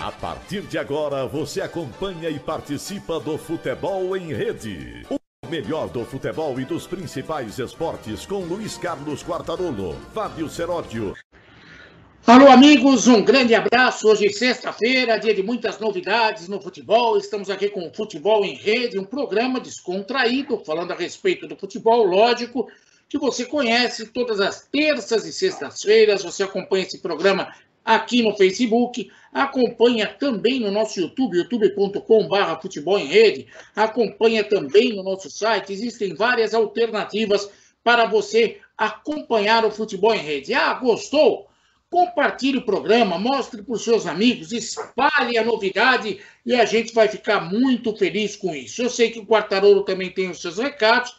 A partir de agora, você acompanha e participa do Futebol em Rede. O melhor do futebol e dos principais esportes com Luiz Carlos Quartarolo, Fábio Seródio. Alô, amigos, um grande abraço. Hoje, sexta-feira, dia de muitas novidades no futebol. Estamos aqui com o Futebol em Rede, um programa descontraído, falando a respeito do futebol, lógico, que você conhece todas as terças e sextas-feiras. Você acompanha esse programa aqui no Facebook, acompanha também no nosso YouTube, youtube.com.br futebol em rede, acompanha também no nosso site, existem várias alternativas para você acompanhar o futebol em rede. Ah, gostou? Compartilhe o programa, mostre para os seus amigos, espalhe a novidade e a gente vai ficar muito feliz com isso. Eu sei que o Quartarolo também tem os seus recados,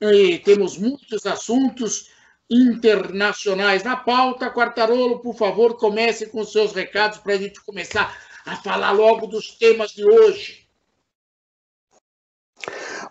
e temos muitos assuntos internacionais na pauta. Quartarolo, por favor, comece com seus recados para a gente começar a falar logo dos temas de hoje.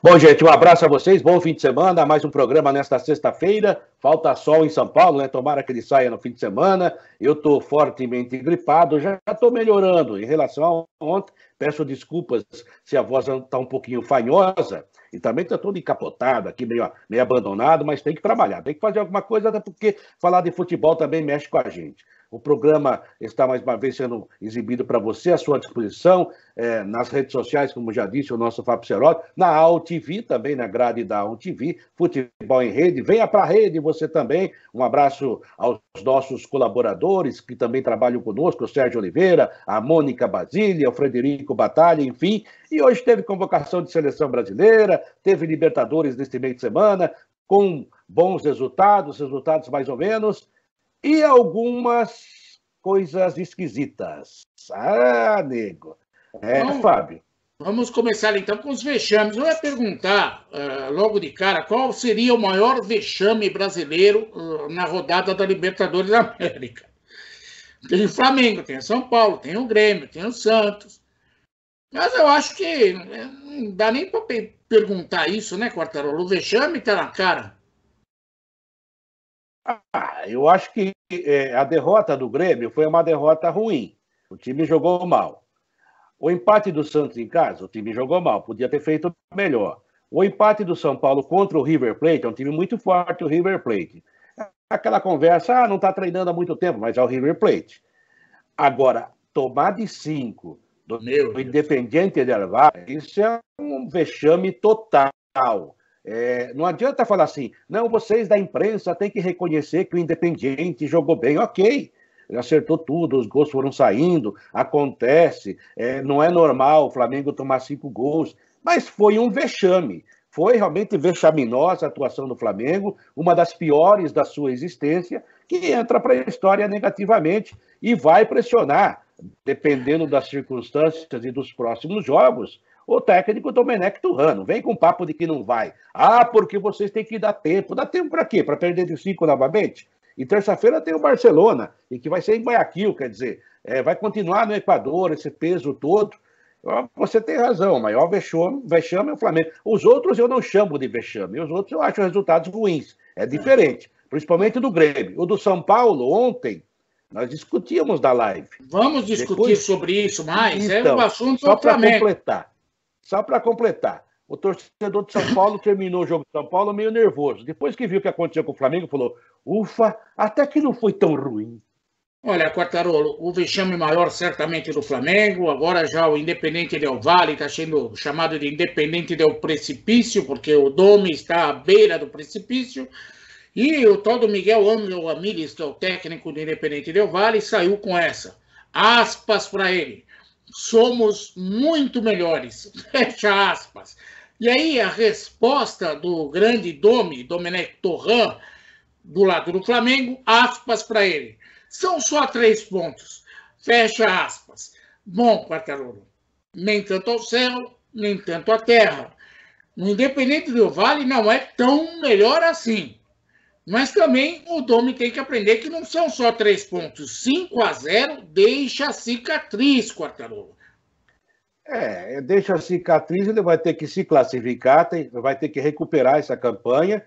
Bom, gente, um abraço a vocês, bom fim de semana, mais um programa nesta sexta-feira. Falta sol em São Paulo, né? Tomara que ele saia no fim de semana. Eu estou fortemente gripado, já estou melhorando. Em relação a ontem, peço desculpas se a voz está um pouquinho fanhosa. E também está todo encapotado aqui, meio, meio abandonado, mas tem que trabalhar, tem que fazer alguma coisa, até porque falar de futebol também mexe com a gente. O programa está mais uma vez sendo exibido para você, à sua disposição, é, nas redes sociais, como já disse o nosso Fábio Cerotti, na AUTV, também na grade da AUTV, Futebol em Rede. Venha para a rede você também. Um abraço aos nossos colaboradores que também trabalham conosco, o Sérgio Oliveira, a Mônica Basília, o Frederico Batalha, enfim. E hoje teve convocação de seleção brasileira, teve Libertadores neste meio de semana, com bons resultados, resultados mais ou menos e algumas coisas esquisitas. Ah, nego. É, vamos, Fábio. Vamos começar então com os vexames. Eu ia perguntar uh, logo de cara qual seria o maior vexame brasileiro uh, na rodada da Libertadores da América. Tem o Flamengo, tem o São Paulo, tem o Grêmio, tem o Santos. Mas eu acho que né, não dá nem para perguntar isso, né, Quartarolo? O vexame está na cara. Ah, eu acho que é, a derrota do Grêmio foi uma derrota ruim. O time jogou mal. O empate do Santos em casa, o time jogou mal, podia ter feito melhor. O empate do São Paulo contra o River Plate, é um time muito forte, o River Plate. Aquela conversa, ah, não está treinando há muito tempo, mas é o River Plate. Agora, tomar de cinco do Meu Independiente Del Valle, isso é um vexame total. É, não adianta falar assim, não, vocês da imprensa têm que reconhecer que o Independiente jogou bem. Ok, ele acertou tudo, os gols foram saindo, acontece, é, não é normal o Flamengo tomar cinco gols, mas foi um vexame. Foi realmente vexaminosa a atuação do Flamengo, uma das piores da sua existência, que entra para a história negativamente e vai pressionar, dependendo das circunstâncias e dos próximos jogos, o técnico Domenech Turrano. Vem com papo de que não vai. Ah, porque vocês têm que dar tempo. Dá tempo para quê? Para perder de cinco novamente? E terça-feira tem o Barcelona, e que vai ser em Guayaquil, quer dizer, é, vai continuar no Equador, esse peso todo. Você tem razão, o maior vexame, vexame é o Flamengo. Os outros eu não chamo de vexame, os outros eu acho resultados ruins. É diferente, principalmente do Grêmio. O do São Paulo, ontem, nós discutíamos da live. Vamos discutir Depois... sobre isso mais. Então, é um assunto só para completar. Só para completar, o torcedor de São Paulo terminou o jogo de São Paulo meio nervoso. Depois que viu o que aconteceu com o Flamengo, falou: ufa, até que não foi tão ruim. Olha, Quartarolo, o vexame maior certamente do Flamengo, agora já o Independente Del Vale está sendo chamado de Independente del Precipício, porque o Dome está à beira do precipício, e o tal do Miguel Ângelo que é o técnico do Independente Del Vale, saiu com essa. Aspas para ele somos muito melhores. Fecha aspas. E aí a resposta do grande Domi, Domenech Torran, do lado do Flamengo, aspas para ele. São só três pontos. Fecha aspas. Bom, Quartarolo, nem tanto ao céu, nem tanto à terra. O Independente do Vale não é tão melhor assim. Mas também o Domi tem que aprender que não são só três pontos. 5 a 0 deixa cicatriz, Quartarolo. É, deixa a cicatriz, ele vai ter que se classificar, tem, vai ter que recuperar essa campanha.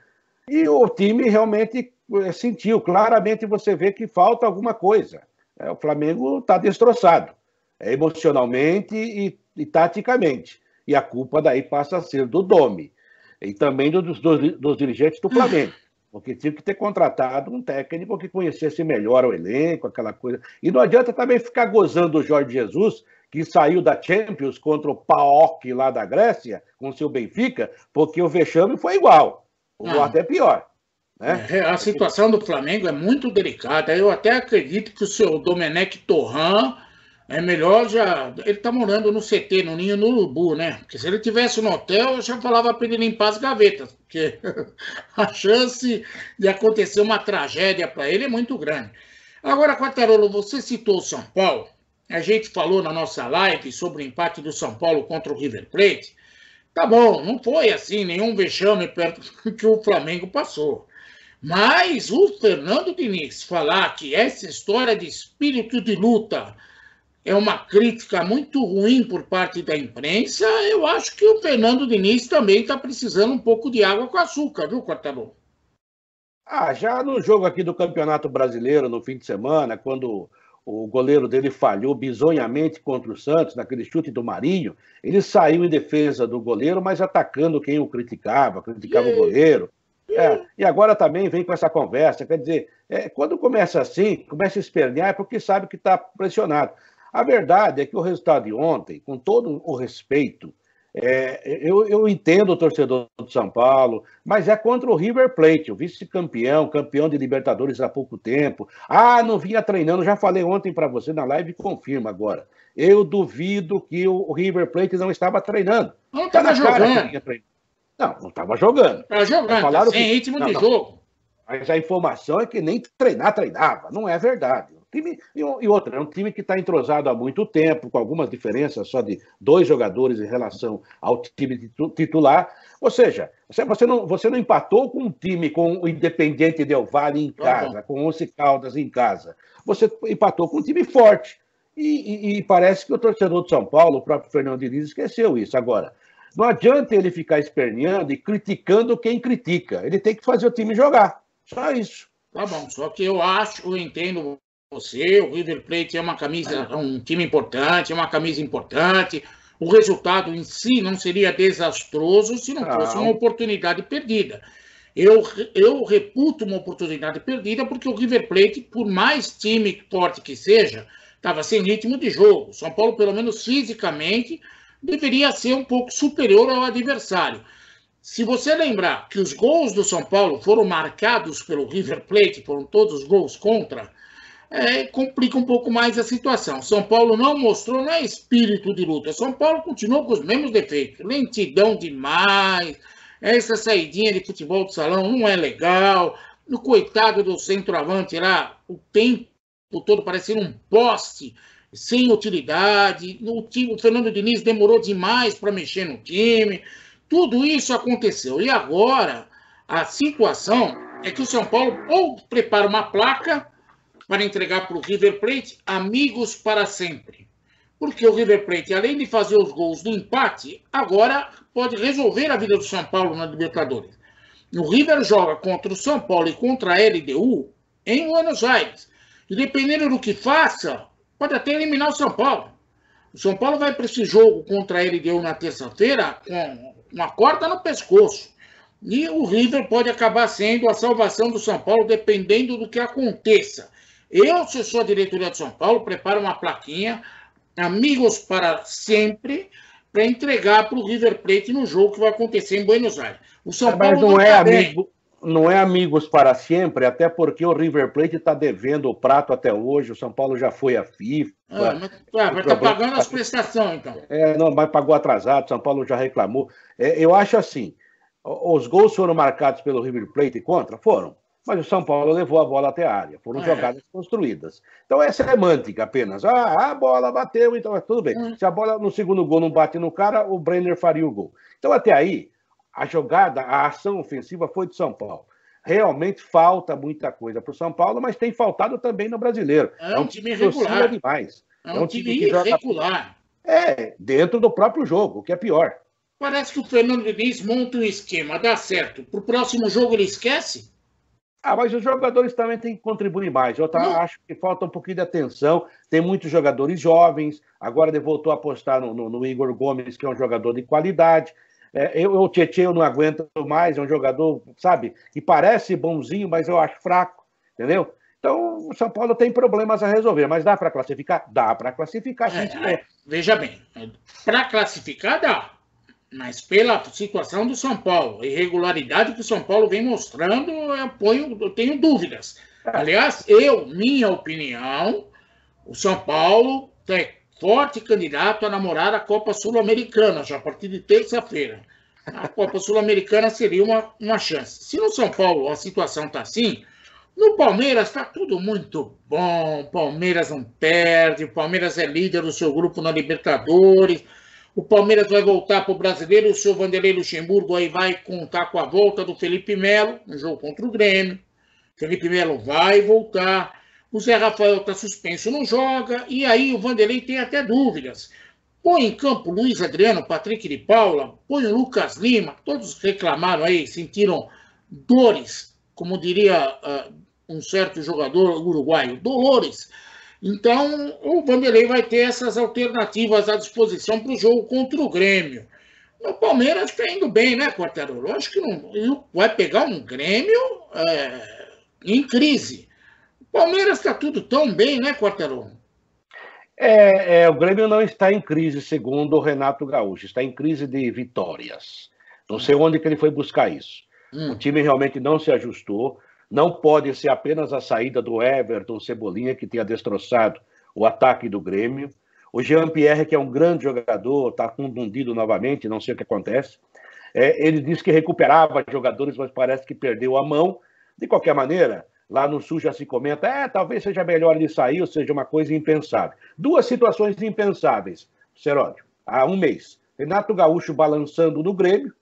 E o time realmente é, sentiu, claramente você vê que falta alguma coisa. É, o Flamengo está destroçado. é emocionalmente e, e taticamente. E a culpa daí passa a ser do Domi e também dos, dos, dos dirigentes do Flamengo. Porque tinha que ter contratado um técnico que conhecesse melhor o elenco, aquela coisa. E não adianta também ficar gozando o Jorge Jesus, que saiu da Champions contra o PAOK lá da Grécia, com o seu Benfica, porque o vexame foi igual, ou até pior. Né? É, a situação do Flamengo é muito delicada. Eu até acredito que o seu Domenech Torran é melhor já. Ele tá morando no CT, no Ninho no Urubu, né? Porque se ele tivesse no hotel, eu já falava para ele limpar as gavetas, porque a chance de acontecer uma tragédia para ele é muito grande. Agora, Quatarolo, você citou o São Paulo. A gente falou na nossa live sobre o empate do São Paulo contra o River Plate. Tá bom, não foi assim, nenhum vexame perto que o Flamengo passou. Mas o Fernando Diniz falar que essa história de espírito de luta é uma crítica muito ruim por parte da imprensa, eu acho que o Fernando Diniz também está precisando um pouco de água com açúcar, viu, Quartarolo? Ah, já no jogo aqui do Campeonato Brasileiro, no fim de semana, quando o goleiro dele falhou bizonhamente contra o Santos, naquele chute do Marinho, ele saiu em defesa do goleiro, mas atacando quem o criticava, criticava e... o goleiro. É, e agora também vem com essa conversa, quer dizer, é, quando começa assim, começa a espernear, é porque sabe que está pressionado. A verdade é que o resultado de ontem, com todo o respeito, é, eu, eu, entendo o torcedor do São Paulo, mas é contra o River Plate, o vice-campeão, campeão de Libertadores há pouco tempo. Ah, não vinha treinando, já falei ontem para você na live e confirma agora. Eu duvido que o River Plate não estava treinando. Não estava tá jogando. Não, não estava jogando. Estava jogando, falaram sem que... ritmo não, de não. jogo. Mas a informação é que nem treinar treinava. Não é verdade. Time, e, outra, é um time que está entrosado há muito tempo, com algumas diferenças só de dois jogadores em relação ao time titular. Ou seja, você não, você não empatou com um time com o Independiente Del Valle em casa, com Once Caldas em casa. Você empatou com um time forte. E, e, e, parece que o torcedor de São Paulo, o próprio Fernando Diniz, esqueceu isso. Agora, não adianta ele ficar esperneando e criticando quem critica. Ele tem que fazer o time jogar. Só isso. Tá bom, só que eu acho, eu entendo você, o River Plate é uma camisa, um time importante, é uma camisa importante. O resultado em si não seria desastroso se não, não. fosse uma oportunidade perdida. Eu, eu reputo uma oportunidade perdida porque o River Plate, por mais time forte que seja, estava sem ritmo de jogo. São Paulo, pelo menos fisicamente, deveria ser um pouco superior ao adversário. Se você lembrar que os gols do São Paulo foram marcados pelo River Plate, foram todos gols contra, é, complica um pouco mais a situação. São Paulo não mostrou, não é espírito de luta. São Paulo continuou com os mesmos defeitos. Lentidão demais. Essa saidinha de futebol de salão não é legal. O coitado do centroavante lá, o tempo todo parecendo um poste sem utilidade. O, time, o Fernando Diniz demorou demais para mexer no time. Tudo isso aconteceu. E agora a situação é que o São Paulo ou prepara uma placa para entregar para o River Plate amigos para sempre. Porque o River Plate, além de fazer os gols do empate, agora pode resolver a vida do São Paulo na Libertadores. O River joga contra o São Paulo e contra a LDU em Buenos Aires. E dependendo do que faça, pode até eliminar o São Paulo. O São Paulo vai para esse jogo contra a LDU na terça-feira com uma corda no pescoço. E o River pode acabar sendo a salvação do São Paulo, dependendo do que aconteça. Eu, se sou a diretoria de São Paulo, preparo uma plaquinha, amigos para sempre, para entregar para o River Plate no jogo que vai acontecer em Buenos Aires. O São Paulo Mas não, não é tá amigo. Não é amigos para sempre, até porque o River Plate está devendo o prato até hoje. O São Paulo já foi à FIFA. Ah, mas, ah, vai estar tá pagando as prestações, então. É, não, mas pagou atrasado. São Paulo já reclamou. É, eu acho assim: os gols foram marcados pelo River Plate contra? Foram mas o São Paulo levou a bola até a área. Foram é. jogadas construídas. Então é semântica apenas. Ah, a bola bateu, então é tudo bem. É. Se a bola no segundo gol não bate no cara, o Brenner faria o gol. Então até aí, a jogada, a ação ofensiva foi de São Paulo. Realmente falta muita coisa para o São Paulo, mas tem faltado também no brasileiro. É, é um, time irregular. demais. É um, é um time, time irregular. Joga... É, dentro do próprio jogo, o que é pior. Parece que o Fernando Diniz monta um esquema, dá certo. Para o próximo jogo ele esquece? Ah, mas os jogadores também têm que contribuir mais. Eu tá, acho que falta um pouquinho de atenção. Tem muitos jogadores jovens. Agora ele voltou a apostar no, no, no Igor Gomes, que é um jogador de qualidade. É, eu, o Tietchan eu não aguento mais. É um jogador, sabe, que parece bonzinho, mas eu acho fraco, entendeu? Então, o São Paulo tem problemas a resolver, mas dá para classificar? Dá para classificar, é, é. Veja bem, para classificar dá, mas pela situação do São Paulo, irregularidade que o São Paulo vem mostrando, eu, ponho, eu tenho dúvidas. Aliás, eu, minha opinião, o São Paulo é forte candidato a namorar a Copa Sul-Americana, já a partir de terça-feira. A Copa Sul-Americana seria uma, uma chance. Se no São Paulo a situação está assim, no Palmeiras está tudo muito bom. Palmeiras não perde. Palmeiras é líder do seu grupo na Libertadores. O Palmeiras vai voltar para o brasileiro. O seu Vanderlei Luxemburgo aí vai contar com a volta do Felipe Melo no jogo contra o Grêmio. Felipe Melo vai voltar. O Zé Rafael está suspenso, não joga. E aí o Vanderlei tem até dúvidas. Põe em campo Luiz Adriano, Patrick de Paula, põe o Lucas Lima. Todos reclamaram aí, sentiram dores, como diria uh, um certo jogador uruguaio, Dolores. Então, o Vanderlei vai ter essas alternativas à disposição para o jogo contra o Grêmio. O Palmeiras está indo bem, né, Quartarolo? Acho que não vai pegar um Grêmio é, em crise. O Palmeiras está tudo tão bem, né, Quartarolo? É, é, o Grêmio não está em crise, segundo o Renato Gaúcho. Está em crise de vitórias. Não sei onde que ele foi buscar isso. Hum. O time realmente não se ajustou. Não pode ser apenas a saída do Everton Cebolinha, que tenha destroçado o ataque do Grêmio. O Jean-Pierre, que é um grande jogador, está confundido novamente, não sei o que acontece. É, ele disse que recuperava jogadores, mas parece que perdeu a mão. De qualquer maneira, lá no Sul já se comenta, é, talvez seja melhor ele sair, ou seja, uma coisa impensável. Duas situações impensáveis, Seródio, há um mês. Renato Gaúcho balançando no Grêmio,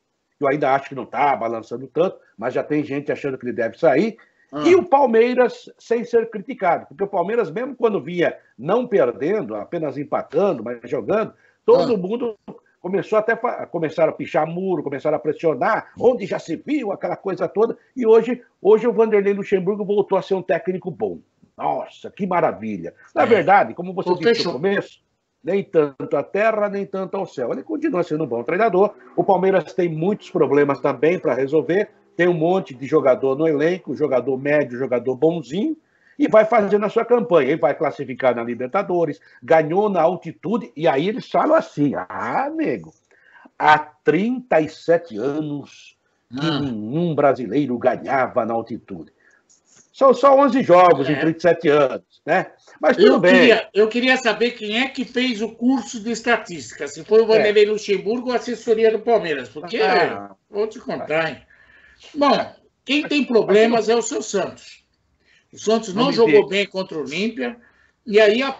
eu ainda acho que não está balançando tanto, mas já tem gente achando que ele deve sair. Ah. E o Palmeiras sem ser criticado, porque o Palmeiras, mesmo quando via não perdendo, apenas empatando, mas jogando, todo ah. mundo começou até a começar a pichar muro, começaram a pressionar, onde já se viu aquela coisa toda. E hoje, hoje o Vanderlei Luxemburgo voltou a ser um técnico bom. Nossa, que maravilha. Na é. verdade, como você disse no começo, nem tanto a terra, nem tanto ao céu. Ele continua sendo um bom treinador. O Palmeiras tem muitos problemas também para resolver. Tem um monte de jogador no elenco, jogador médio, jogador bonzinho, e vai fazendo a sua campanha. Ele vai classificar na Libertadores, ganhou na altitude, e aí eles falam assim: ah, nego, há 37 anos que ah. nenhum brasileiro ganhava na altitude. São só 11 jogos é. em 37 anos, né? Mas tudo eu bem. Queria, eu queria saber quem é que fez o curso de estatística, se foi o Vanderlei é. Luxemburgo ou a assessoria do Palmeiras, porque ah, vou te contar, hein? Bom, quem tem problemas é o seu Santos. O Santos não jogou bem contra o Olímpia, e aí a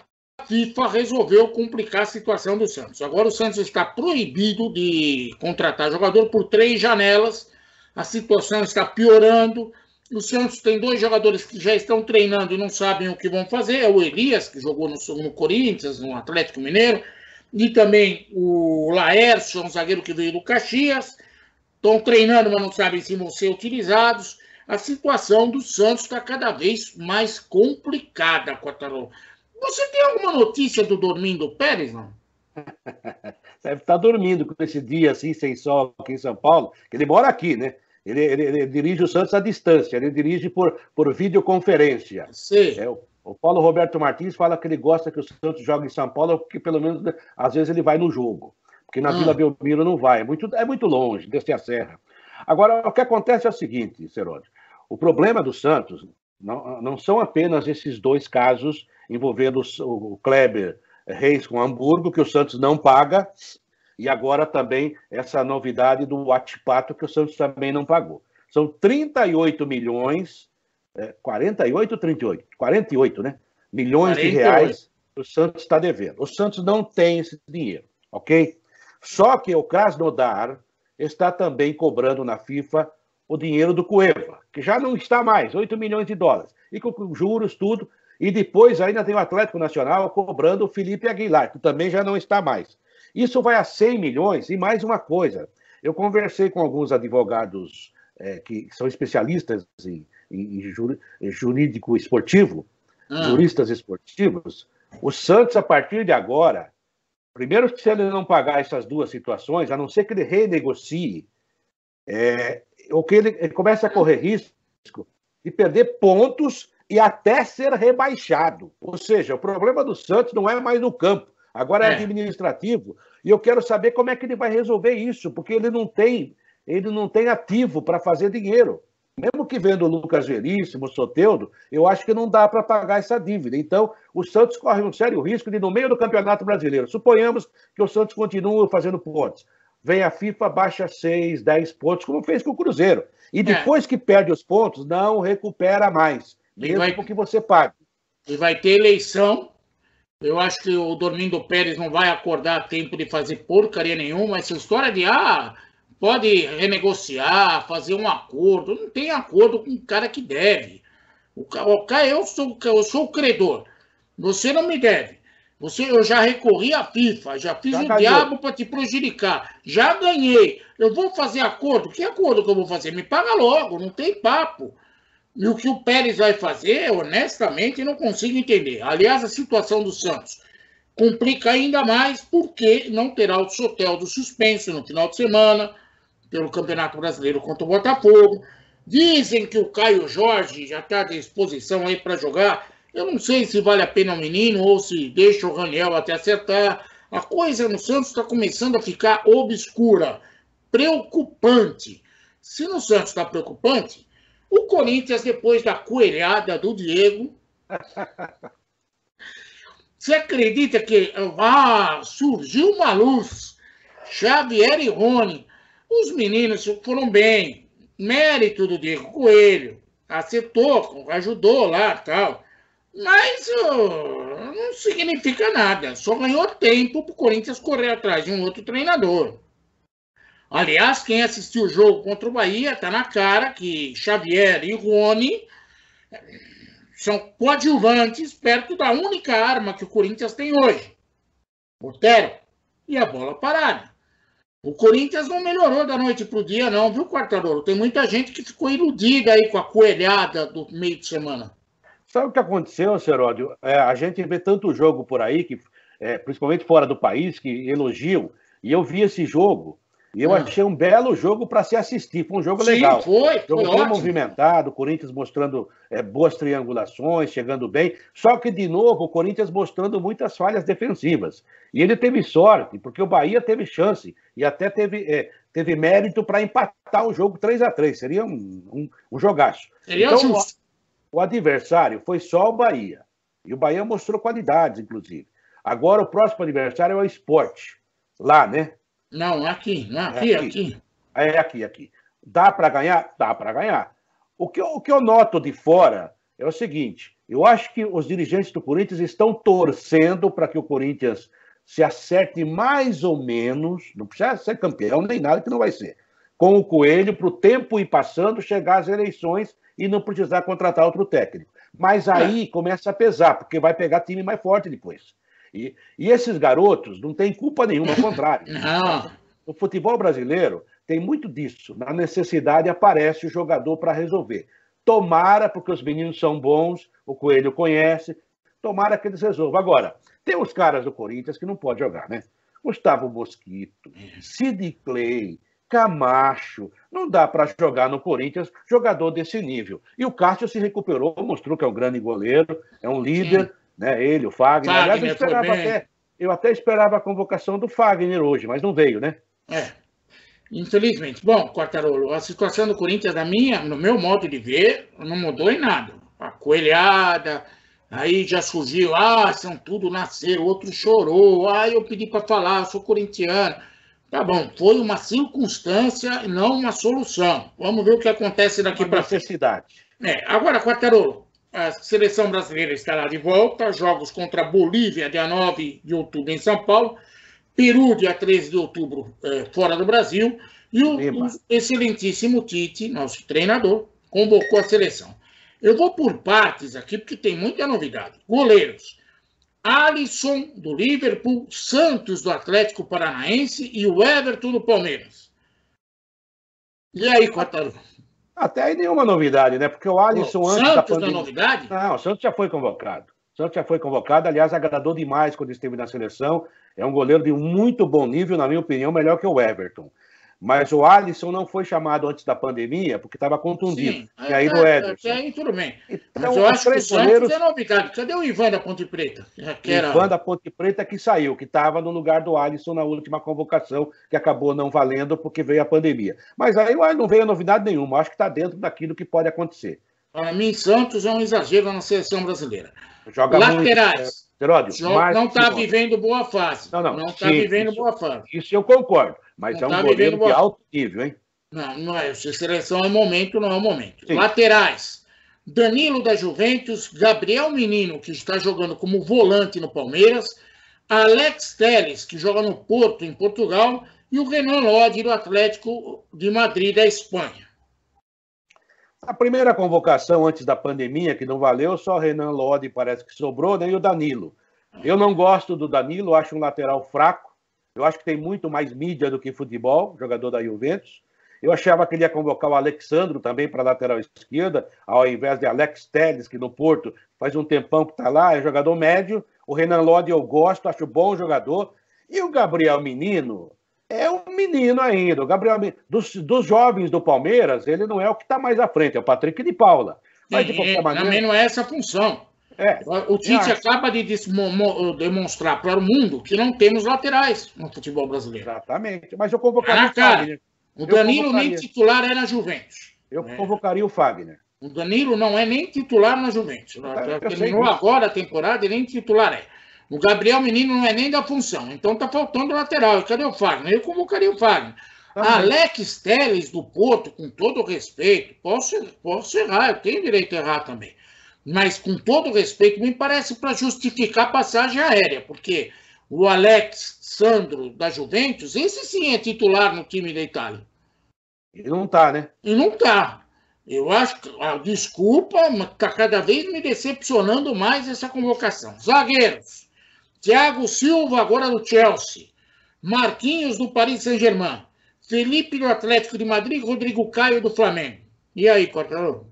FIFA resolveu complicar a situação do Santos. Agora o Santos está proibido de contratar jogador por três janelas, a situação está piorando. O Santos tem dois jogadores que já estão treinando e não sabem o que vão fazer. É o Elias, que jogou no, no Corinthians, no Atlético Mineiro, e também o Laércio, um zagueiro que veio do Caxias. Estão treinando, mas não sabem se vão ser utilizados. A situação do Santos está cada vez mais complicada, Cotarô. Você tem alguma notícia do Dormindo Pérez, não? Deve estar dormindo com esse dia assim, sem sol aqui em São Paulo, ele mora aqui, né? Ele, ele, ele, dirige o Santos à distância, ele dirige por, por videoconferência. Sim. É, o, Paulo Roberto Martins fala que ele gosta que o Santos jogue em São Paulo, porque pelo menos às vezes ele vai no jogo. Porque na hum. Vila Belmiro não vai, é muito, é muito longe, desce a serra. Agora, o que acontece é o seguinte, Seródio. O problema do Santos não, não são apenas esses dois casos envolvendo o Kleber Reis com Hamburgo, que o Santos não paga, e agora também essa novidade do Watipato, que o Santos também não pagou. São 38 milhões, é, 48 ou 38? 48, né? Milhões 48. de reais que o Santos está devendo. O Santos não tem esse dinheiro, ok? Só que o Krasnodar está também cobrando na FIFA o dinheiro do Cueva, que já não está mais, 8 milhões de dólares. E com juros, tudo. E depois ainda tem o Atlético Nacional cobrando o Felipe Aguilar, que também já não está mais. Isso vai a 100 milhões. E mais uma coisa: eu conversei com alguns advogados é, que são especialistas em, em, em jurídico esportivo, ah. juristas esportivos, o Santos, a partir de agora, primeiro, se ele não pagar essas duas situações, a não ser que ele renegocie, é, ou que ele, ele comece a correr risco de perder pontos e até ser rebaixado. Ou seja, o problema do Santos não é mais no campo, agora é, é administrativo. E eu quero saber como é que ele vai resolver isso, porque ele não tem, ele não tem ativo para fazer dinheiro. Mesmo que vendo o Lucas Veríssimo, o Soteudo, eu acho que não dá para pagar essa dívida. Então, o Santos corre um sério risco de, no meio do Campeonato Brasileiro, suponhamos que o Santos continue fazendo pontos. Vem a FIFA, baixa 6, 10 pontos, como fez com o Cruzeiro. E é. depois é. que perde os pontos, não recupera mais, mesmo vai... que você pague. E vai ter eleição. Eu acho que o Dormindo Pérez não vai acordar a tempo de fazer porcaria nenhuma. Essa história de, ah, pode renegociar, fazer um acordo. Não tem acordo com o cara que deve. O cara, eu sou, eu sou o credor. Você não me deve. Você, eu já recorri à FIFA, já fiz já o diabo para te prejudicar. Já ganhei. Eu vou fazer acordo? Que acordo que eu vou fazer? Me paga logo, não tem papo. E o que o Pérez vai fazer, honestamente, não consigo entender. Aliás, a situação do Santos complica ainda mais porque não terá o Sotel do suspenso no final de semana pelo Campeonato Brasileiro contra o Botafogo. Dizem que o Caio Jorge já está à disposição aí para jogar. Eu não sei se vale a pena o menino ou se deixa o Raniel até acertar. A coisa no Santos está começando a ficar obscura, preocupante. Se no Santos está preocupante, o Corinthians, depois da coelhada do Diego, você acredita que ah, surgiu uma luz? Xavier e Rony os meninos foram bem. Mérito do Diego Coelho. Acertou, ajudou lá tal. Mas não significa nada. Só ganhou tempo para o Corinthians correr atrás de um outro treinador. Aliás, quem assistiu o jogo contra o Bahia está na cara que Xavier e Rony eh, são coadjuvantes perto da única arma que o Corinthians tem hoje. Portero e a bola parada. O Corinthians não melhorou da noite para o dia, não, viu, Quartarolo? Tem muita gente que ficou iludida aí com a coelhada do meio de semana. Sabe o que aconteceu, Seródio? É, a gente vê tanto jogo por aí, que, é, principalmente fora do país, que elogiam. E eu vi esse jogo e eu hum. achei um belo jogo para se assistir. Foi um jogo Sim, legal. Foi, jogo foi bem movimentado, o Corinthians mostrando é, boas triangulações, chegando bem. Só que, de novo, o Corinthians mostrando muitas falhas defensivas. E ele teve sorte, porque o Bahia teve chance e até teve, é, teve mérito para empatar o jogo 3 a 3 Seria um, um, um jogaço. Seria então, o, o adversário foi só o Bahia. E o Bahia mostrou qualidades, inclusive. Agora, o próximo adversário é o esporte. Lá, né? Não, aqui, não, aqui, é aqui. aqui. É aqui, aqui. Dá para ganhar? Dá para ganhar. O que, eu, o que eu noto de fora é o seguinte: eu acho que os dirigentes do Corinthians estão torcendo para que o Corinthians se acerte mais ou menos, não precisa ser campeão nem nada que não vai ser, com o Coelho para o tempo ir passando, chegar às eleições e não precisar contratar outro técnico. Mas aí é. começa a pesar, porque vai pegar time mais forte depois. E, e esses garotos não têm culpa nenhuma, ao contrário. Não. O futebol brasileiro tem muito disso. Na necessidade aparece o jogador para resolver. Tomara, porque os meninos são bons, o Coelho conhece, tomara que eles resolvam. Agora, tem os caras do Corinthians que não pode jogar, né? Gustavo Mosquito, Sid Clay, Camacho. Não dá para jogar no Corinthians jogador desse nível. E o Cássio se recuperou, mostrou que é um grande goleiro, é um líder, Sim né? Ele, o Fagner. Fagner Aliás, eu esperava até, eu até esperava a convocação do Fagner hoje, mas não veio, né? É. Infelizmente. Bom, Quartarolo, a situação do Corinthians, na minha, no meu modo de ver, não mudou em nada. A coelhada, aí já surgiu, ah, são tudo nascer, o outro chorou, ah, eu pedi para falar, sou corintiano. Tá bom, foi uma circunstância e não uma solução. Vamos ver o que acontece daqui para frente. necessidade. É, agora, Quartarolo, a seleção brasileira estará de volta. Jogos contra Bolívia, dia 9 de outubro, em São Paulo. Peru, dia 13 de outubro, é, fora do Brasil. E o, o, excelentíssimo Tite, nosso treinador, convocou a seleção. Eu vou por partes aqui, porque tem muita novidade. Goleiros. Alisson, do Liverpool, Santos, do Atlético Paranaense e o Everton, do Palmeiras. E aí, Quataru? Até aí nenhuma novidade, né? Porque o Alisson o antes Santos da pandemia... não é novidade? Não, o Santos já foi convocado. O Santos já foi convocado, aliás, agradou demais quando esteve na seleção. É um goleiro de muito bom nível, na minha opinião, melhor que o Everton. Mas o Alisson não foi chamado antes da pandemia porque estava contundido. Sim, e aí do Ederson. Até aí tudo bem. Então, Mas eu acho que o Santos é novidade. Cadê o Ivan da Ponte Preta? Que era... Ivan da Ponte Preta que saiu, que estava no lugar do Alisson na última convocação, que acabou não valendo porque veio a pandemia. Mas aí não veio novidade nenhuma. Acho que está dentro daquilo que pode acontecer. Para mim, Santos é um exagero na seleção brasileira. Joga Laterais. Muito, Heródio, não está vivendo boa fase. Não, não. Não está vivendo isso, boa fase. Isso eu concordo. Mas não é um tá goleiro de alto nível, hein? Não, não é. Se seleção é momento, não é momento. Sim. Laterais. Danilo da Juventus, Gabriel Menino, que está jogando como volante no Palmeiras, Alex Teles, que joga no Porto, em Portugal, e o Renan Lodi, do Atlético de Madrid, da Espanha. A primeira convocação antes da pandemia, que não valeu, só Renan Lodi parece que sobrou, né? E o Danilo. Eu não gosto do Danilo, acho um lateral fraco. Eu acho que tem muito mais mídia do que futebol, jogador da Juventus. Eu achava que ele ia convocar o Alexandro também para a lateral esquerda, ao invés de Alex Telles, que no Porto faz um tempão que está lá, é jogador médio. O Renan Lodi eu gosto, acho bom jogador. E o Gabriel Menino, é um menino ainda. O Gabriel, dos, dos jovens do Palmeiras, ele não é o que está mais à frente, é o Patrick de Paula. Mas, de qualquer maneira... Também não é essa a função. É, o Tite acaba de demonstrar para o mundo que não temos laterais no futebol brasileiro. Exatamente. Mas eu convocaria ah, o Fagner. O Danilo nem titular é na Juventus. Eu é. convocaria o Fagner. O Danilo não é nem titular na Juventus. Terminou agora a temporada e nem titular é. O Gabriel Menino não é nem da função, então tá faltando lateral. Cadê o Fagner? Eu convocaria o Fagner. Tá Alex Teles do Porto, com todo respeito, posso, posso errar, eu tenho direito a errar também. Mas, com todo respeito, me parece para justificar a passagem aérea, porque o Alex Sandro da Juventus, esse sim é titular no time da Itália. E não tá, né? E não tá. Eu acho que, ah, desculpa, mas está cada vez me decepcionando mais essa convocação. Zagueiros. Thiago Silva, agora do Chelsea. Marquinhos, do Paris Saint-Germain. Felipe, do Atlético de Madrid. Rodrigo Caio, do Flamengo. E aí, Cortão?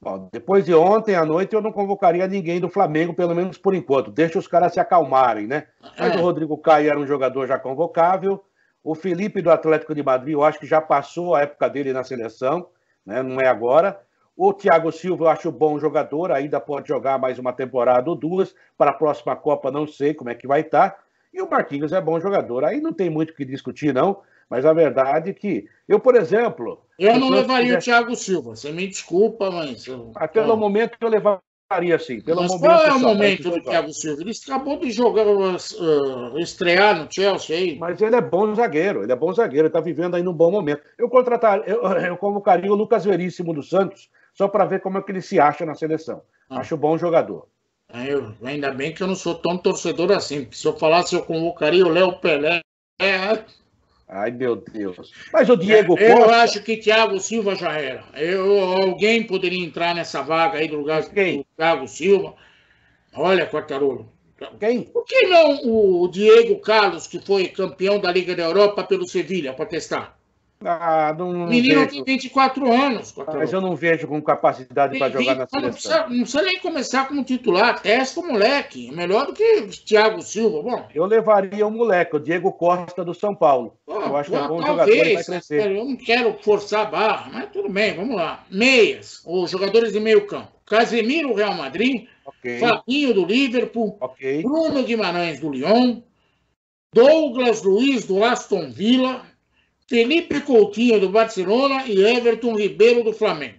Bom, depois de ontem à noite, eu não convocaria ninguém do Flamengo, pelo menos por enquanto. Deixa os caras se acalmarem, né? Mas é. o Rodrigo Caio era um jogador já convocável. O Felipe do Atlético de Madrid, eu acho que já passou a época dele na seleção, né? não é agora. O Thiago Silva eu acho bom jogador, ainda pode jogar mais uma temporada ou duas. Para a próxima Copa, não sei como é que vai estar. Tá. E o Marquinhos é bom jogador. Aí não tem muito o que discutir, não. Mas a verdade é que eu, por exemplo. Eu não levaria o Thiago Silva. Você me desculpa, mas. Até no momento eu levaria sim. Pelo mas momento, qual é o momento do Thiago Silva? Ele acabou de jogar, uh, estrear no Chelsea aí. Mas ele é bom zagueiro. Ele é bom zagueiro. Ele está vivendo aí num bom momento. Eu contratar, eu, eu convocaria o Lucas Veríssimo do Santos só para ver como é que ele se acha na seleção. Ah. Acho bom jogador. É, eu, ainda bem que eu não sou tão torcedor assim, se eu falasse eu convocaria o Léo Pelé. É... Ai, meu Deus. Mas o Diego é, Eu acho que Thiago Silva já era. Eu, alguém poderia entrar nessa vaga aí do lugar Quem? do Thiago Silva. Olha, Quartarolo. Quem? Por que não o Diego Carlos, que foi campeão da Liga da Europa pelo Sevilha, para testar? Ah, não, não Menino vejo. tem 24 anos. Mas eu não vejo com capacidade para jogar na seleção. Não precisa, não precisa, nem começar como titular. Testa o moleque. Melhor do que Thiago Silva. Bom, eu levaria o moleque, o Diego Costa do São Paulo. Eu acho que é bom talvez, jogador e vai crescer. Eu não quero forçar a barra, mas tudo bem, vamos lá. Meias, os jogadores de meio campo. Casemiro, Real Madrid. Okay. Fabinho, do Liverpool. Okay. Bruno Guimarães, do Lyon. Douglas Luiz, do Aston Villa. Felipe Coutinho do Barcelona e Everton Ribeiro do Flamengo.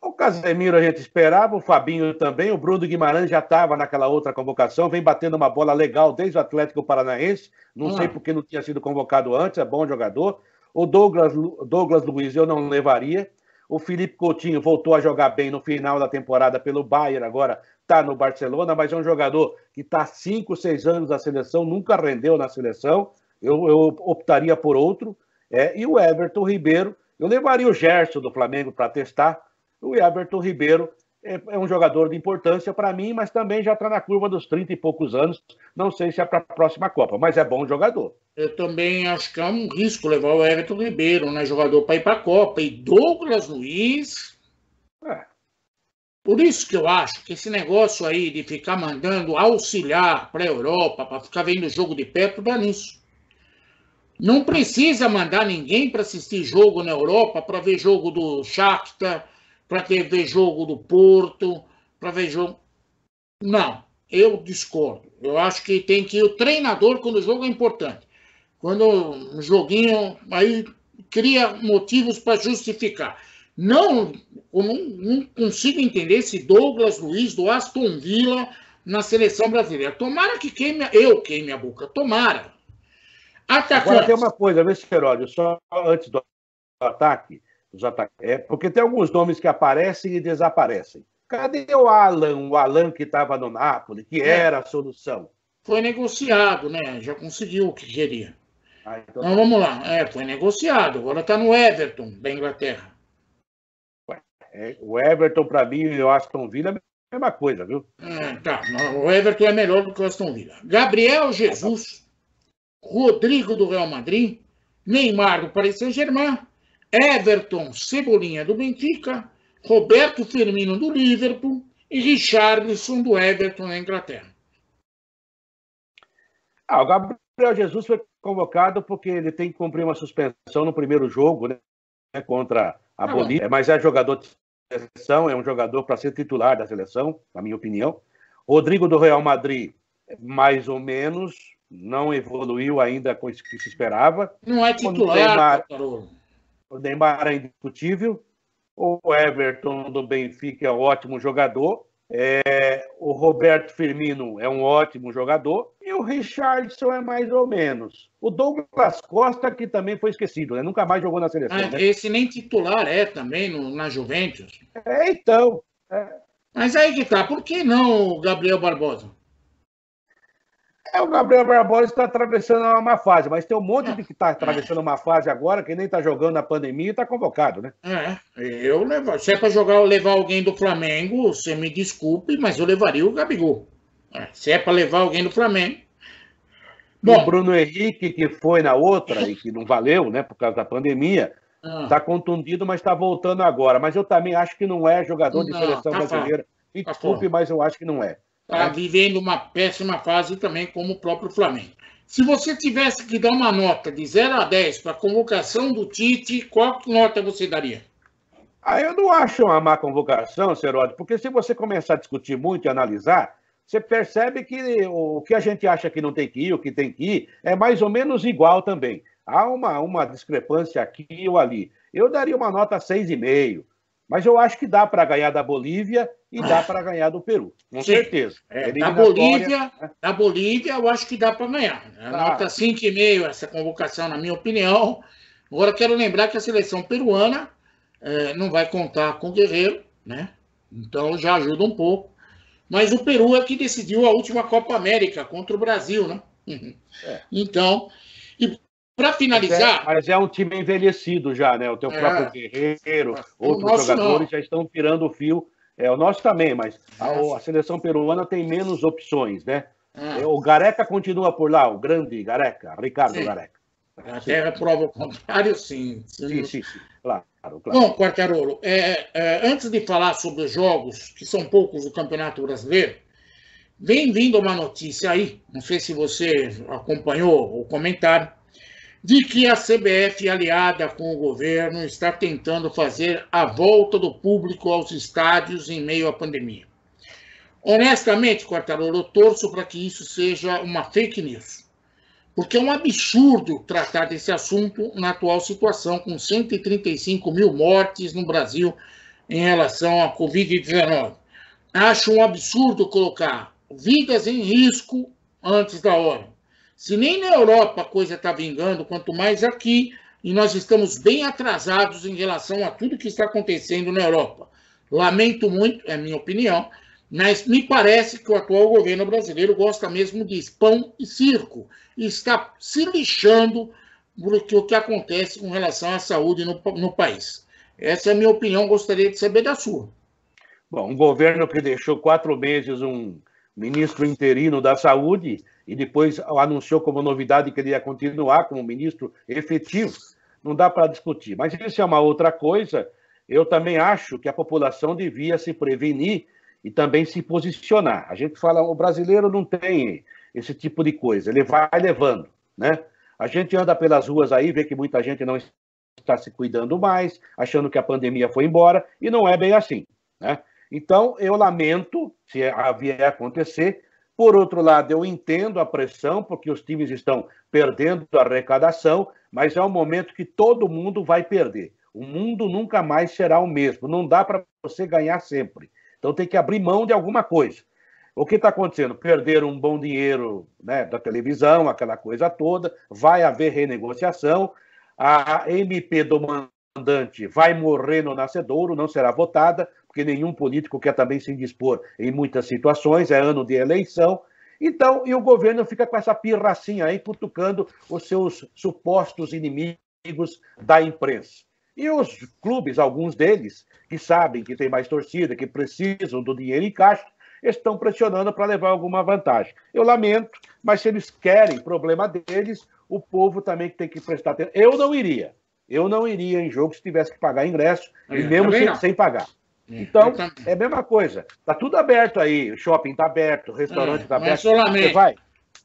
O Casemiro a gente esperava, o Fabinho também, o Bruno Guimarães já estava naquela outra convocação, vem batendo uma bola legal desde o Atlético Paranaense, não ah. sei porque não tinha sido convocado antes, é bom jogador. O Douglas, Douglas Luiz eu não levaria. O Felipe Coutinho voltou a jogar bem no final da temporada pelo Bayern, agora está no Barcelona, mas é um jogador que está 5, 6 anos na seleção, nunca rendeu na seleção eu, eu optaria por outro. É, e o Everton Ribeiro, eu levaria o Gerson do Flamengo para testar. O Everton Ribeiro é, é um jogador de importância para mim, mas também já está na curva dos 30 e poucos anos. Não sei se é para a próxima Copa, mas é bom jogador. Eu também acho que é um risco levar o Everton Ribeiro, né? Jogador para ir para a Copa. E Douglas Luiz. É. Por isso que eu acho que esse negócio aí de ficar mandando auxiliar para a Europa, para ficar vendo o jogo de perto, dá nisso. Não precisa mandar ninguém para assistir jogo na Europa, para ver jogo do Shakhtar, para ver jogo do Porto, para ver jogo. Não, eu discordo. Eu acho que tem que ir o treinador quando o jogo é importante. Quando um joguinho aí cria motivos para justificar. Não, não, não consigo entender esse Douglas Luiz do Aston Villa na seleção brasileira. Tomara que queime, eu queime a boca, tomara. Atacante. Agora tem uma coisa, vê se Heródio, só antes do ataque, dos ataques, é porque tem alguns nomes que aparecem e desaparecem. Cadê o Alan, o Alan que estava no Napoli, que é. era a solução? Foi negociado, né? Já conseguiu o que queria. Ah, então... então vamos lá. É, foi negociado. Agora está no Everton, da Inglaterra. É, o Everton, para mim, e o Aston Villa é a mesma coisa, viu? É, tá. O Everton é melhor do que o Aston Villa. Gabriel Jesus, Rodrigo do Real Madrid, Neymar do Paris Saint-Germain, Everton Cebolinha do Benfica, Roberto Firmino do Liverpool e Richarlison do Everton na Inglaterra. Ah, o Gabriel Jesus foi convocado porque ele tem que cumprir uma suspensão no primeiro jogo, né? Contra a ah, Bolívia, mas é jogador de seleção, é um jogador para ser titular da seleção, na minha opinião. Rodrigo do Real Madrid, mais ou menos, não evoluiu ainda com o que se esperava. Não é titular, o Neymar, o Neymar é indiscutível. O Everton do Benfica é um ótimo jogador. É, o Roberto Firmino é um ótimo jogador e o Richardson é mais ou menos. O Douglas Costa, que também foi esquecido, né? nunca mais jogou na seleção. Ah, né? Esse nem titular é também no, na Juventus. É, então. É. Mas aí que tá, por que não o Gabriel Barbosa? É, o Gabriel Barbosa está atravessando uma fase, mas tem um monte de que está atravessando uma fase agora, que nem está jogando na pandemia e está convocado, né? É, eu levo. Se é para jogar, levar alguém do Flamengo, você me desculpe, mas eu levaria o Gabigol. É, se é para levar alguém do Flamengo. Bom, o Bruno Henrique, que foi na outra e que não valeu, né, por causa da pandemia, está ah. contundido, mas está voltando agora. Mas eu também acho que não é jogador de não, seleção tá brasileira. Me tá desculpe, mas eu acho que não é está vivendo uma péssima fase também, como o próprio Flamengo. Se você tivesse que dar uma nota de 0 a 10 para a convocação do Tite, qual nota você daria? Ah, eu não acho uma má convocação, Seródio, porque se você começar a discutir muito e analisar, você percebe que o que a gente acha que não tem que ir, o que tem que ir, é mais ou menos igual também. Há uma, uma discrepância aqui ou ali. Eu daria uma nota 6,5. Mas eu acho que dá para ganhar da Bolívia e dá para ganhar do Peru, com Sim. certeza. É, da, Bolívia, né? da Bolívia, eu acho que dá para ganhar. A tá. nota 5,5 essa convocação, na minha opinião. Agora, quero lembrar que a seleção peruana é, não vai contar com o Guerreiro, né? Então já ajuda um pouco. Mas o Peru é que decidiu a última Copa América contra o Brasil, né? É. Então, e para finalizar. Mas é, mas é, um time envelhecido já, né? O teu é, próprio Guerreiro, outros jogadores não. já estão tirando o fio. É, o nosso também, mas a, a seleção peruana tem menos opções, né? É. O Gareca continua por lá, o grande Gareca, Ricardo sim. Gareca. A terra prova o contrário, sim. Sim, sim, sim. Claro, claro. Bom, Quartarolo, é, é, antes de falar sobre os jogos, que são poucos do Campeonato Brasileiro, vem vindo uma notícia aí, não sei se você acompanhou o comentário, de que a CBF, aliada com o governo, está tentando fazer a volta do público aos estádios em meio à pandemia. Honestamente, Quartarolo, eu torço para que isso seja uma fake news. Porque é um absurdo tratar desse assunto na atual situação, com 135 mil mortes no Brasil em relação à Covid-19. Acho um absurdo colocar vidas em risco antes da hora. Se nem na Europa a coisa está vingando, quanto mais aqui, e nós estamos bem atrasados em relação a tudo que está acontecendo na Europa. Lamento muito, é minha opinião, mas me parece que o atual governo brasileiro gosta mesmo de pão e circo e está se lixando o que acontece com relação à saúde no, no país. Essa é a minha opinião, gostaria de saber da sua. Bom, um governo que deixou quatro meses um ministro interino da saúde e depois anunciou como novidade que ele ia continuar como ministro efetivo, não dá para discutir. Mas isso é uma outra coisa. Eu também acho que a população devia se prevenir e também se posicionar. A gente fala, o brasileiro não tem esse tipo de coisa, ele vai levando, né? A gente anda pelas ruas aí, vê que muita gente não está se cuidando mais, achando que a pandemia foi embora, e não é bem assim, né? Então, eu lamento se vier acontecer. Por outro lado, eu entendo a pressão, porque os times estão perdendo a arrecadação, mas é um momento que todo mundo vai perder. O mundo nunca mais será o mesmo. Não dá para você ganhar sempre. Então tem que abrir mão de alguma coisa. O que está acontecendo? Perderam um bom dinheiro né, da televisão, aquela coisa toda, vai haver renegociação, a MP do mandante vai morrer no nascedouro, não será votada, porque nenhum político quer também se indispor em muitas situações, é ano de eleição. Então, e o governo fica com essa pirracinha aí, cutucando os seus supostos inimigos da imprensa. E os clubes, alguns deles, que sabem que tem mais torcida, que precisam do dinheiro em caixa, estão pressionando para levar alguma vantagem. Eu lamento, mas se eles querem, problema deles, o povo também tem que prestar atenção. Eu não iria. Eu não iria em jogo se tivesse que pagar ingresso, e mesmo sem, sem, pagar. É, então, é a mesma coisa. Tá tudo aberto aí. O shopping tá aberto, o restaurante é, tá aberto. Você vai?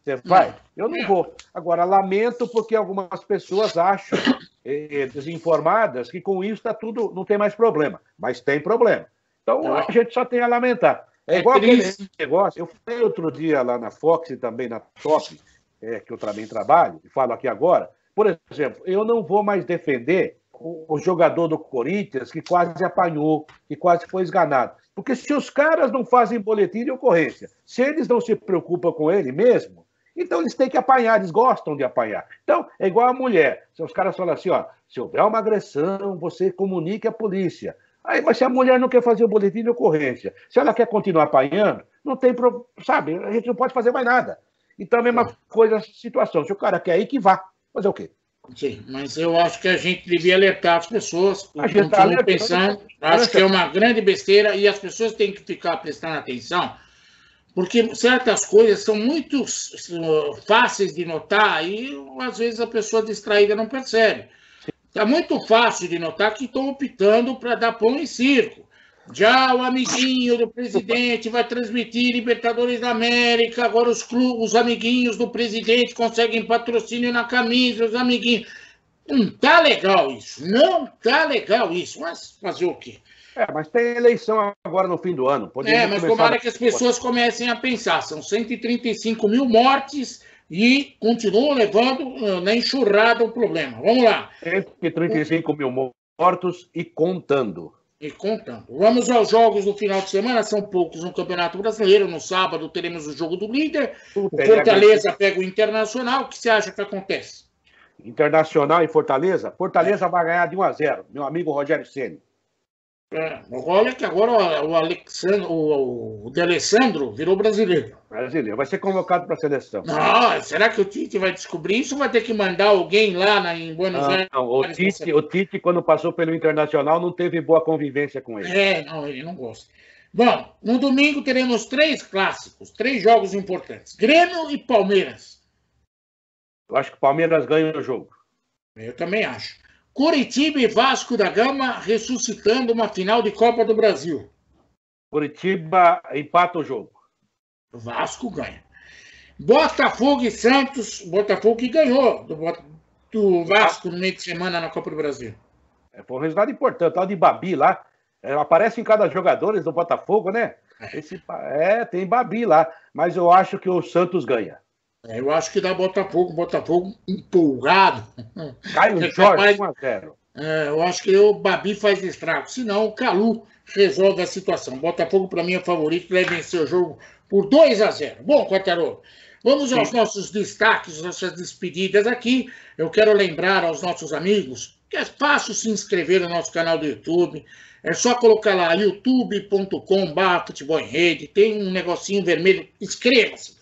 Você vai? Eu não vou. Agora, lamento porque algumas pessoas acham, eh, desinformadas, que com isso tá tudo, não tem mais problema. Mas tem problema. Então, a gente só tem a lamentar. É, é igual aquele negócio. Eu falei outro dia lá na Fox e também na Top, é, que eu também trabalho, e falo aqui agora. Por exemplo, eu não vou mais defender o, jogador do Corinthians que quase apanhou, que quase foi esganado. Porque se os caras não fazem boletim de ocorrência, se eles não se preocupam com ele mesmo, então eles têm que apanhar, eles gostam de apanhar. Então, é igual a mulher. Se os caras falam assim, ó, se houver uma agressão, você comunique à polícia. Aí, mas se a mulher não quer fazer o boletim de ocorrência, se ela quer continuar apanhando, não tem problema, sabe? A gente não pode fazer mais nada. Então, a mesma coisa, situação. Se o cara quer ir, que vá. Fazer o quê? Sim, mas eu acho que a gente devia alertar as pessoas. A gente está pensando, acho que é uma grande besteira e as pessoas têm que ficar prestando atenção, porque certas coisas são muito fáceis de notar e às vezes a pessoa distraída não percebe. Está muito fácil de notar que estão optando para dar pão em circo. Já o amiguinho do presidente vai transmitir Libertadores da América. Agora os clubes, os amiguinhos do presidente conseguem patrocínio na camisa, os amiguinhos. Não tá legal isso. Não tá legal isso. Mas fazer o quê? É, mas tem eleição agora no fim do ano. Poderia é, mas tomara que as pessoas comecem a pensar. São 135 mil mortes e continuam levando uh, na enxurrada o problema. Vamos lá. 135 mil mortos e contando. E contando. Vamos aos jogos do final de semana, são poucos no Campeonato Brasileiro. No sábado teremos o jogo do líder. O Fortaleza pega o Internacional. O que você acha que acontece? Internacional e Fortaleza? Fortaleza vai ganhar de 1 a 0. Meu amigo Rogério Ceni. É, olha que agora o, Alexandre, o, o de Alessandro virou brasileiro. Brasileiro, vai ser convocado para a seleção. Não, será que o Tite vai descobrir isso ou vai ter que mandar alguém lá na, em Buenos Aires? Não, o Tite, o Tite, quando passou pelo Internacional, não teve boa convivência com ele. É, não, ele não gosta. Bom, no domingo teremos três clássicos, três jogos importantes: Grêmio e Palmeiras. Eu acho que o Palmeiras ganha o jogo. Eu também acho. Curitiba e Vasco da Gama ressuscitando uma final de Copa do Brasil. Curitiba empata o jogo. Vasco ganha. Botafogo e Santos, Botafogo que ganhou do, do Vasco no meio de semana na Copa do Brasil. É, foi um resultado importante. Tal de Babi lá. É, aparece em cada jogador do Botafogo, né? É. Esse, é, tem Babi lá. Mas eu acho que o Santos ganha. É, eu acho que dá Botafogo, Botafogo empolgado. Caio é Jorge, 1 a 0. É, eu acho que o Babi faz estrago. Senão, o Calu resolve a situação. Botafogo, para mim, é favorito, vai vencer o jogo por 2 a 0. Bom, Quartarolo, vamos aos Sim. nossos destaques, nossas despedidas aqui. Eu quero lembrar aos nossos amigos que é fácil se inscrever no nosso canal do YouTube. É só colocar lá youtube.com.br futebol em rede. Tem um negocinho vermelho. Inscreva-se.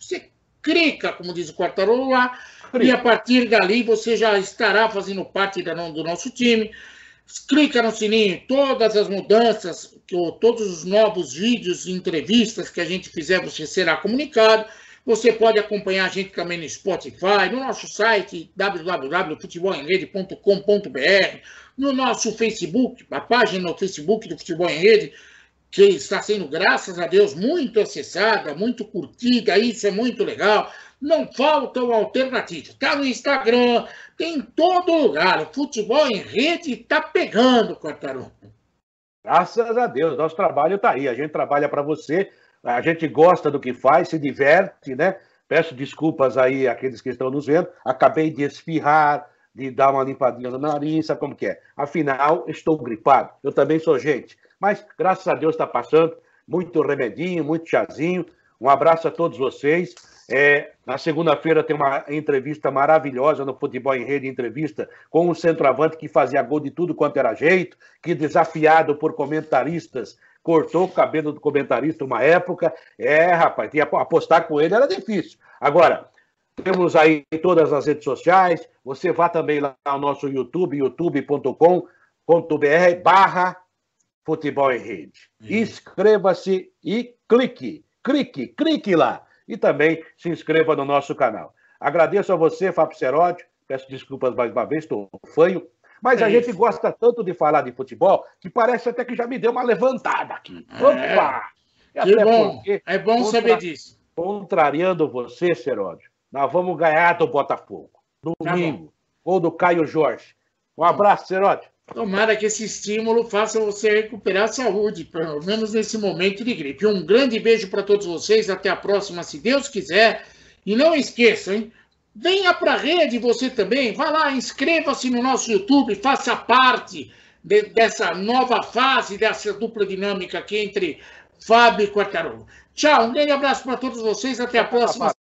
Clica, como diz o Quartarolo lá, e a partir dali você já estará fazendo parte do nosso time. clica no sininho, todas as mudanças, todos os novos vídeos e entrevistas que a gente fizer, você será comunicado. Você pode acompanhar a gente também no Spotify, no nosso site www.futebolemrede.com.br, no nosso Facebook, a página no Facebook do Futebol em Rede, que está sendo, graças a Deus, muito acessada, muito curtida, isso é muito legal. Não faltam alternativas. Está no Instagram, tem em todo lugar. O futebol em rede está pegando, Quartarão. Graças a Deus, nosso trabalho está aí. A gente trabalha para você, a gente gosta do que faz, se diverte, né? Peço desculpas aí àqueles que estão nos vendo. Acabei de espirrar, de dar uma limpadinha no nariz, sabe como que é? Afinal, estou gripado. Eu também sou gente. Mas, graças a Deus, está passando. Muito remedinho, muito chazinho. Um abraço a todos vocês. É, na segunda-feira tem uma entrevista maravilhosa no Futebol em Rede, entrevista com um centroavante que fazia gol de tudo quanto era jeito, que desafiado por comentaristas, cortou o cabelo do comentarista uma época. É, rapaz, apostar com ele era difícil. Agora, temos aí todas as redes sociais. Você vá também lá no nosso YouTube, youtube.com.br barra Futebol em Rede. Inscreva-se e clique, clique, clique lá. E também se inscreva no nosso canal. Agradeço a você, Fábio Seródio. Peço desculpas mais uma vez, estou fanho. Mas é a isso. gente gosta tanto de falar de futebol que parece até que já me deu uma levantada aqui. Opa! É, que bom. É bom contra... saber disso. Contrariando você, Seródio, nós vamos ganhar do Botafogo. Domingo. Tá ou do Caio Jorge. Um abraço, Seródio. Tomara que esse estímulo faça você recuperar a saúde, pelo menos nesse momento de gripe. Um grande beijo para todos vocês. Até a próxima, se Deus quiser. E não esqueça, hein? Venha para a rede você também. Vá lá, inscreva-se no nosso YouTube, faça parte de, dessa nova fase, dessa dupla dinâmica aqui entre Fábio e Quartarolo. Tchau, um grande abraço para todos vocês. Até a próxima.